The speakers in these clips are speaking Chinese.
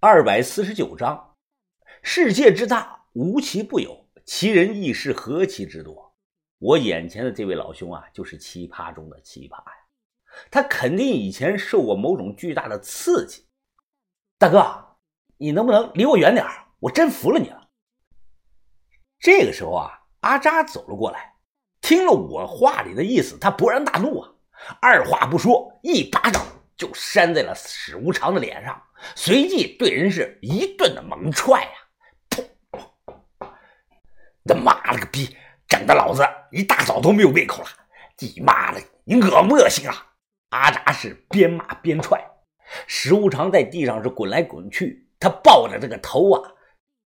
二百四十九章，世界之大，无奇不有，奇人异事何其之多。我眼前的这位老兄啊，就是奇葩中的奇葩呀！他肯定以前受过某种巨大的刺激。大哥，你能不能离我远点我真服了你了。这个时候啊，阿扎走了过来，听了我话里的意思，他勃然大怒啊，二话不说，一巴掌。就扇在了史无常的脸上，随即对人是一顿的猛踹呀！噗！他妈了个逼，整的老子一大早都没有胃口了！你妈的，你恶不恶心啊？阿扎是边骂边踹，史无常在地上是滚来滚去，他抱着这个头啊，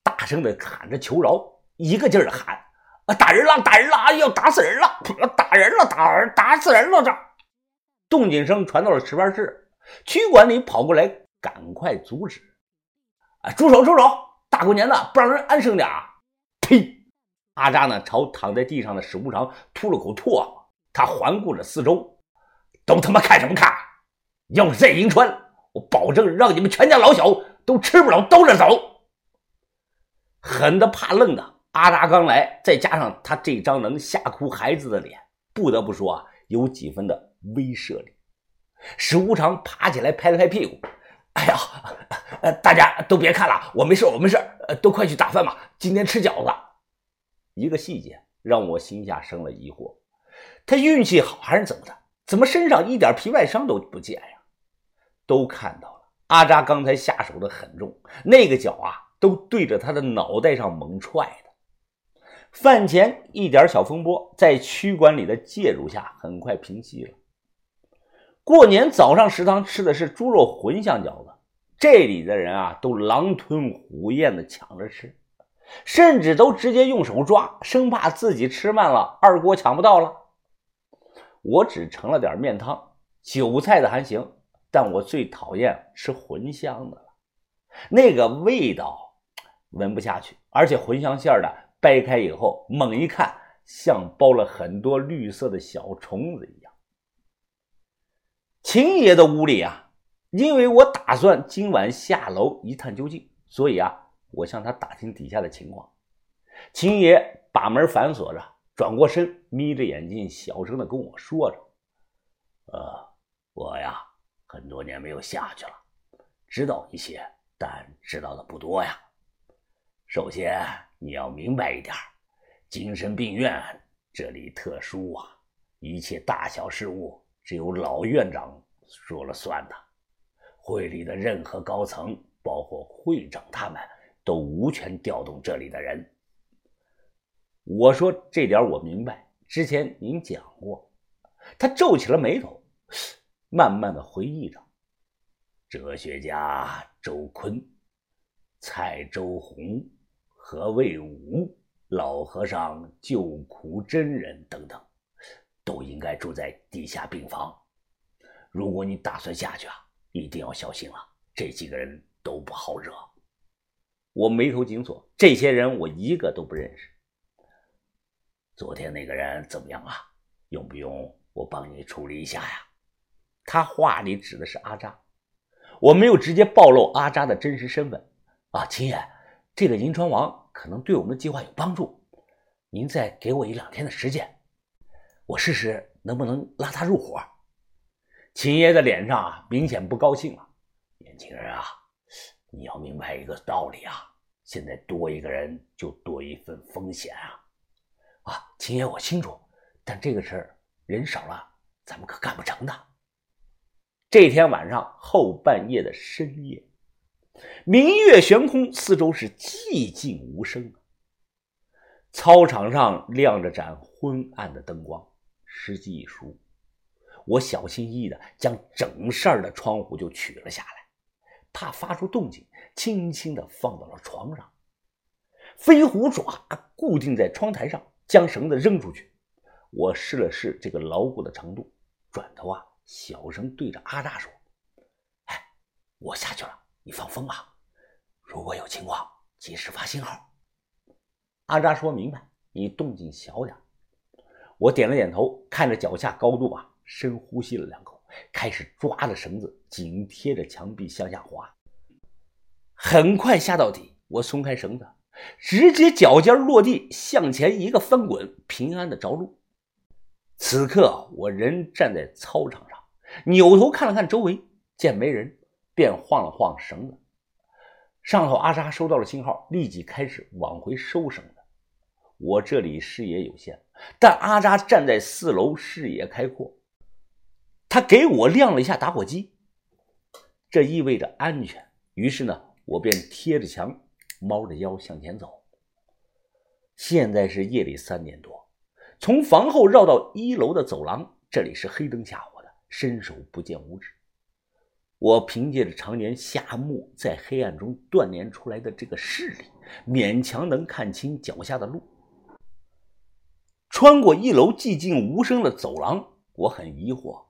大声的喊着求饶，一个劲儿的喊：“啊，打人了，打人了！哎呦，打死人了！打人了，打人，打死人了！”这。动静声传到了值班室，区管理跑过来，赶快阻止。啊，住手，住手！大过年的，不让人安生点呸！阿扎呢，朝躺在地上的史无常吐了口唾沫。他环顾着四周，都他妈看什么看？要是再银川，我保证让你们全家老小都吃不了兜着走。狠的怕愣的，阿扎刚来，再加上他这张能吓哭孩子的脸，不得不说啊，有几分的。威慑力，史无常爬起来拍了拍屁股：“哎呀，呃，大家都别看了，我没事，我没事，呃，都快去打饭吧，今天吃饺子。”一个细节让我心下生了疑惑：他运气好还是怎么的？怎么身上一点皮外伤都不见呀？都看到了，阿扎刚才下手的很重，那个脚啊，都对着他的脑袋上猛踹的。饭前一点小风波，在区管理的介入下，很快平息了。过年早上食堂吃的是猪肉茴香饺子，这里的人啊都狼吞虎咽的抢着吃，甚至都直接用手抓，生怕自己吃慢了二锅抢不到了。我只盛了点面汤，韭菜的还行，但我最讨厌吃茴香的了，那个味道闻不下去，而且茴香馅的掰开以后猛一看，像包了很多绿色的小虫子一样。秦爷的屋里啊，因为我打算今晚下楼一探究竟，所以啊，我向他打听底下的情况。秦爷把门反锁着，转过身，眯着眼睛，小声的跟我说着：“呃，我呀，很多年没有下去了，知道一些，但知道的不多呀。首先，你要明白一点，精神病院这里特殊啊，一切大小事务。”只有老院长说了算的，会里的任何高层，包括会长他们，都无权调动这里的人。我说这点我明白，之前您讲过。他皱起了眉头，慢慢的回忆着：哲学家周坤、蔡周红、何卫武、老和尚救苦真人等等。都应该住在地下病房。如果你打算下去啊，一定要小心了。这几个人都不好惹。我眉头紧锁，这些人我一个都不认识。昨天那个人怎么样啊？用不用我帮你处理一下呀？他话里指的是阿扎。我没有直接暴露阿扎的真实身份啊，秦爷，这个银川王可能对我们的计划有帮助，您再给我一两天的时间。我试试能不能拉他入伙。秦爷的脸上啊，明显不高兴了。年轻人啊，你要明白一个道理啊，现在多一个人就多一份风险啊。啊，秦爷我清楚，但这个事儿人少了，咱们可干不成的。这天晚上后半夜的深夜，明月悬空，四周是寂静无声。操场上亮着盏昏暗的灯光。时机一熟，我小心翼翼地将整扇的窗户就取了下来，怕发出动静，轻轻地放到了床上。飞虎爪固定在窗台上，将绳子扔出去。我试了试这个牢固的程度，转头啊，小声对着阿扎说：“哎，我下去了，你放风啊！如果有情况，及时发信号。”阿扎说明白，你动静小点。我点了点头，看着脚下高度啊，深呼吸了两口，开始抓着绳子，紧贴着墙壁向下滑。很快下到底，我松开绳子，直接脚尖落地，向前一个翻滚，平安的着陆。此刻我人站在操场上，扭头看了看周围，见没人，便晃了晃绳子。上头阿扎收到了信号，立即开始往回收绳子。我这里视野有限，但阿扎站在四楼，视野开阔。他给我亮了一下打火机，这意味着安全。于是呢，我便贴着墙，猫着腰向前走。现在是夜里三点多，从房后绕到一楼的走廊，这里是黑灯瞎火的，伸手不见五指。我凭借着常年夏目在黑暗中锻炼出来的这个视力，勉强能看清脚下的路。穿过一楼寂静无声的走廊，我很疑惑，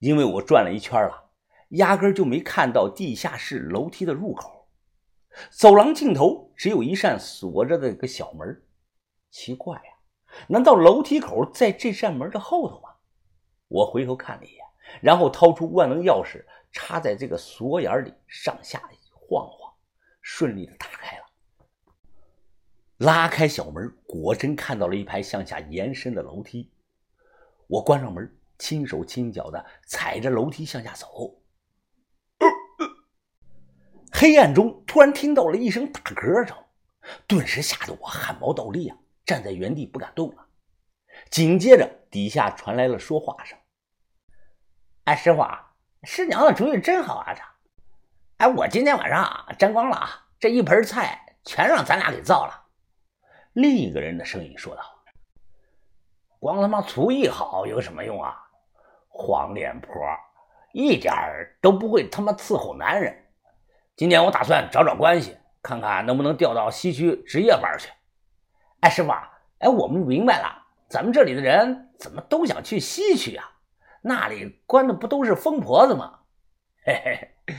因为我转了一圈了，压根就没看到地下室楼梯的入口。走廊尽头只有一扇锁着的个小门，奇怪呀，难道楼梯口在这扇门的后头吗？我回头看了一眼，然后掏出万能钥匙，插在这个锁眼里，上下晃晃，顺利的打开。拉开小门，果真看到了一排向下延伸的楼梯。我关上门，轻手轻脚的踩着楼梯向下走。黑暗中突然听到了一声打嗝声，顿时吓得我汗毛倒立啊，站在原地不敢动了。紧接着，底下传来了说话声：“哎，师傅啊，师娘的主意真好啊！这，哎，我今天晚上啊沾光了啊，这一盆菜全让咱俩给造了。”另一个人的声音说道：“光他妈厨艺好有什么用啊？黄脸婆一点都不会他妈伺候男人。今天我打算找找关系，看看能不能调到西区值夜班去。哎，师傅，哎，我们明白了，咱们这里的人怎么都想去西区啊？那里关的不都是疯婆子吗？嘿嘿，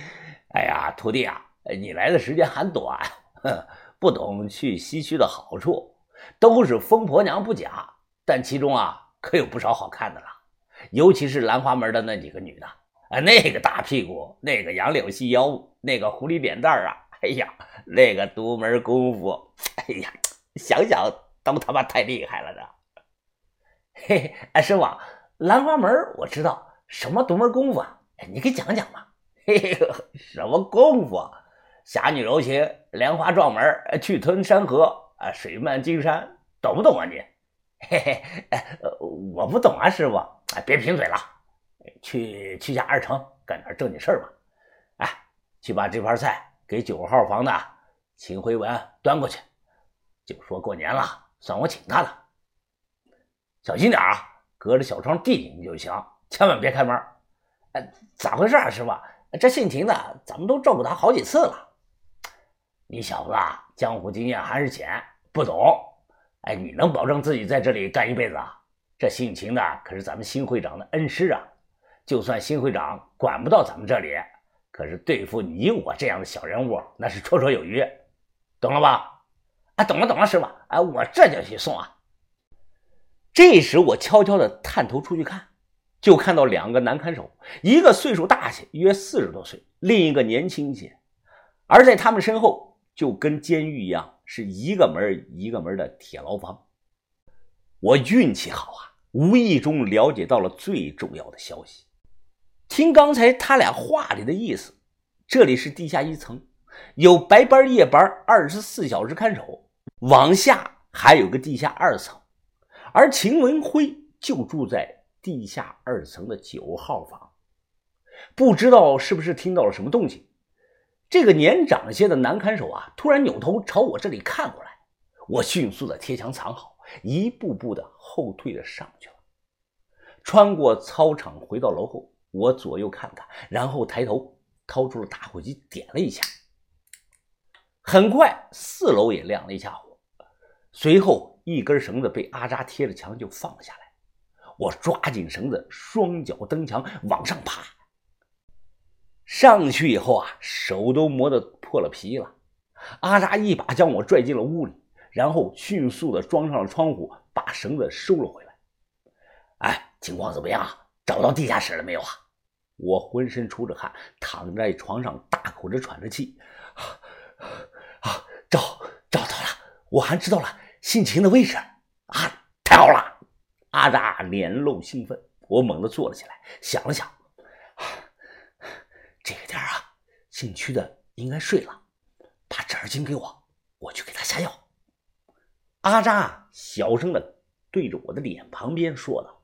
哎呀，徒弟啊，你来的时间还短。”不懂去西区的好处，都是疯婆娘不假，但其中啊可有不少好看的了，尤其是兰花门的那几个女的，啊，那个大屁股，那个杨柳细腰，那个狐狸脸蛋啊，哎呀，那个独门功夫，哎呀，想想都他妈太厉害了的。嘿嘿，哎，师傅，兰花门我知道，什么独门功夫啊？你给讲讲嘛。嘿嘿，什么功夫？啊侠女柔情，莲花撞门，去吞山河，啊，水漫金山，懂不懂啊你？嘿嘿，我不懂啊，师傅，哎别贫嘴了，去去下二城干点正经事儿吧。哎，去把这盘菜给九号房的秦辉文端过去，就说过年了，算我请他的。小心点啊，隔着小窗递进就行，千万别开门。哎，咋回事啊，师傅？这姓秦的，咱们都照顾他好几次了。你小子江湖经验还是浅，不懂。哎，你能保证自己在这里干一辈子啊？这姓秦的可是咱们新会长的恩师啊！就算新会长管不到咱们这里，可是对付你我这样的小人物，那是绰绰有余，懂了吧？啊，懂了，懂了，师傅。哎，我这就去送啊。这时我悄悄地探头出去看，就看到两个男看守，一个岁数大些，约四十多岁，另一个年轻些，而在他们身后。就跟监狱一样，是一个门一个门的铁牢房。我运气好啊，无意中了解到了最重要的消息。听刚才他俩话里的意思，这里是地下一层，有白班夜班，二十四小时看守。往下还有个地下二层，而秦文辉就住在地下二层的九号房。不知道是不是听到了什么动静。这个年长些的男看守啊，突然扭头朝我这里看过来，我迅速的贴墙藏好，一步步的后退的上去了。穿过操场回到楼后，我左右看看，然后抬头掏出了打火机点了一下。很快，四楼也亮了一下火，随后一根绳子被阿扎贴着墙就放了下来。我抓紧绳子，双脚蹬墙往上爬。上去以后啊，手都磨得破了皮了。阿扎一把将我拽进了屋里，然后迅速的装上了窗户，把绳子收了回来。哎，情况怎么样？找到地下室了没有啊？我浑身出着汗，躺在床上，大口着喘着气。啊，找找到了我还知道了姓秦的位置啊！太好了！阿扎脸露兴奋，我猛地坐了起来，想了想，这个点啊，姓屈的应该睡了，把纸巾给我，我去给他下药。阿扎小声的对着我的脸旁边说道：“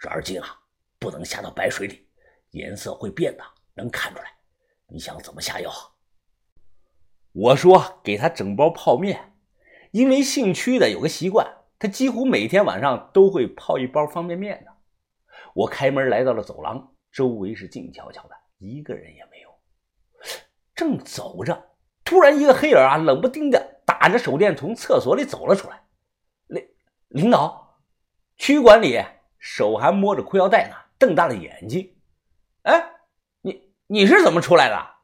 纸巾啊，不能下到白水里，颜色会变的，能看出来。你想怎么下药？”我说：“给他整包泡面。”因为姓屈的有个习惯，他几乎每天晚上都会泡一包方便面的。我开门来到了走廊，周围是静悄悄的，一个人也没有。正走着，突然一个黑影啊，冷不丁的打着手电从厕所里走了出来。领领导，区管理手还摸着裤腰带呢，瞪大了眼睛。哎，你你是怎么出来的？